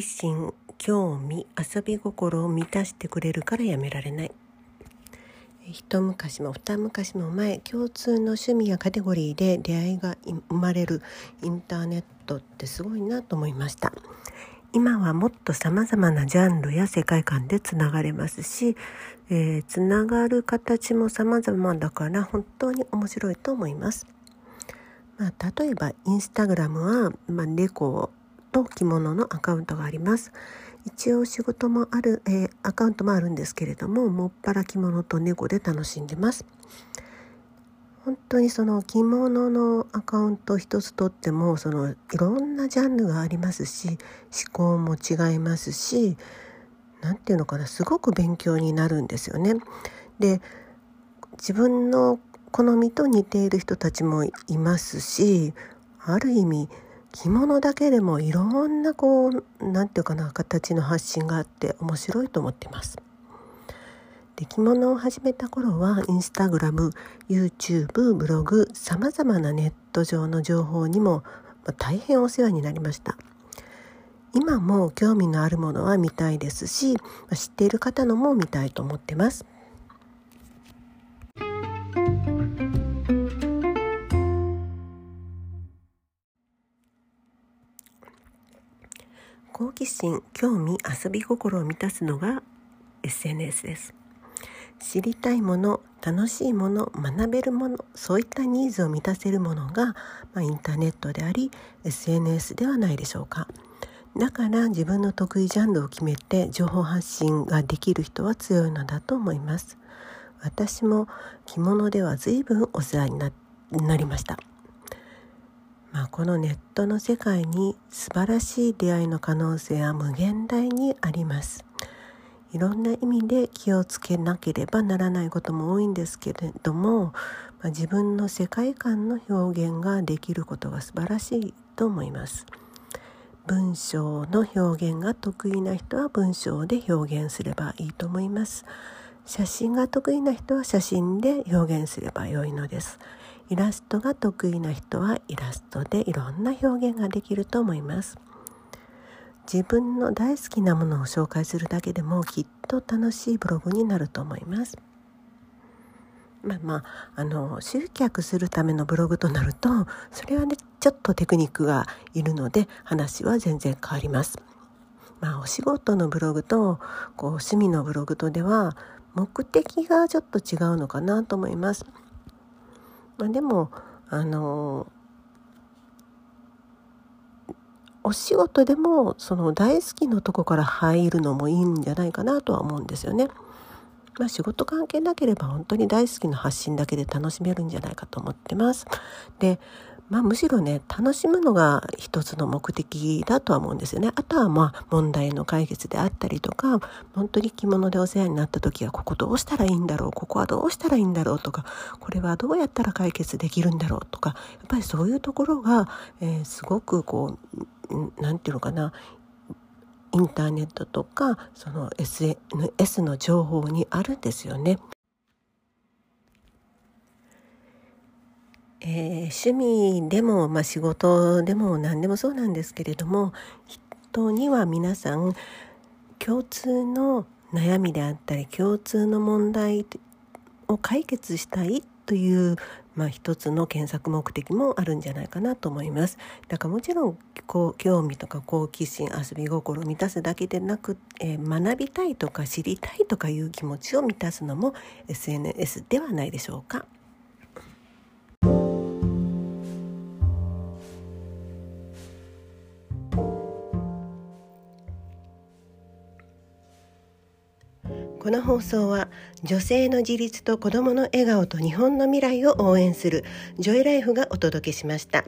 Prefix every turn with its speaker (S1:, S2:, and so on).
S1: 好奇心興味遊び心を満たしてくれるからやめられない。一昔も二昔も前共通の趣味やカテゴリーで出会いが生まれるインターネットってすごいなと思いました。今はもっと様々なジャンルや世界観でつながれますし、えー、つながる形も様々だから本当に面白いと思います。まあ、例えばインスタグラムは、まあ、猫と着物のアカウントがあります。一応仕事もある、えー、アカウントもあるんですけれどももっぱら着物と猫で楽しんでます。本当にその着物のアカウント一つとってもそのいろんなジャンルがありますし思考も違いますし何て言うのかなすごく勉強になるんですよね。で自分の好みと似ている人たちもいますしある意味着物だけでもいろんなこう何て言うかな形の発信があって面白いと思ってます。で着物を始めた頃はインスタグラム YouTube ブログさまざまなネット上の情報にも大変お世話になりました。今も興味のあるものは見たいですし知っている方のも見たいと思ってます。好奇心興味遊び心を満たすのが SNS です。知りたいもの楽しいもの学べるものそういったニーズを満たせるものが、まあ、インターネットであり SNS ではないでしょうか。だから自分の得意ジャンルを決めて情報発信ができる人は強いのだと思います。私も着物では随分お世話になりました。まあ、このネットの世界に素晴らしい出会いの可能性は無限大にあります。いろんな意味で気をつけなければならないことも多いんですけれども、まあ、自分の世界観の表現ができることが素晴らしいと思います。文章の表現が得意な人は文章で表現すればいいと思います。写真が得意な人は写真で表現すれば良いのです。イラストが得意な人はイラストでいろんな表現ができると思います自分の大好きなものを紹介するだけでもきっと楽しいブログになると思いますまあまあ、あの集客するためのブログとなるとそれはねちょっとテクニックがいるので話は全然変わります。まあお仕事のブログとこう趣味のブログとでは目的がちょっと違うのかなと思います。まあ、でもあのお仕事でもその大好きなとこから入るのもいいんじゃないかなとは思うんですよね。まあ、仕事関係なければ本当に大好きな発信だけで楽しめるんじゃないかと思ってます。でまあ、むしろね楽しむのが一つの目的だとは思うんですよね。あとはまあ問題の解決であったりとか本当に着物でお世話になった時はここどうしたらいいんだろうここはどうしたらいいんだろうとかこれはどうやったら解決できるんだろうとかやっぱりそういうところが、えー、すごくこう何て言うのかなインターネットとかその SNS の情報にあるんですよね。えー、趣味でも、まあ、仕事でも何でもそうなんですけれども人には皆さん共通の悩みであったり共通の問題を解決したいという、まあ、一つの検索目的もあるんじゃないかなと思います。だからもちろんこう興味とか好奇心遊び心を満たすだけでなく、えー、学びたいとか知りたいとかいう気持ちを満たすのも SNS ではないでしょうか。この放送は女性の自立と子どもの笑顔と日本の未来を応援するジョイライフがお届けしました。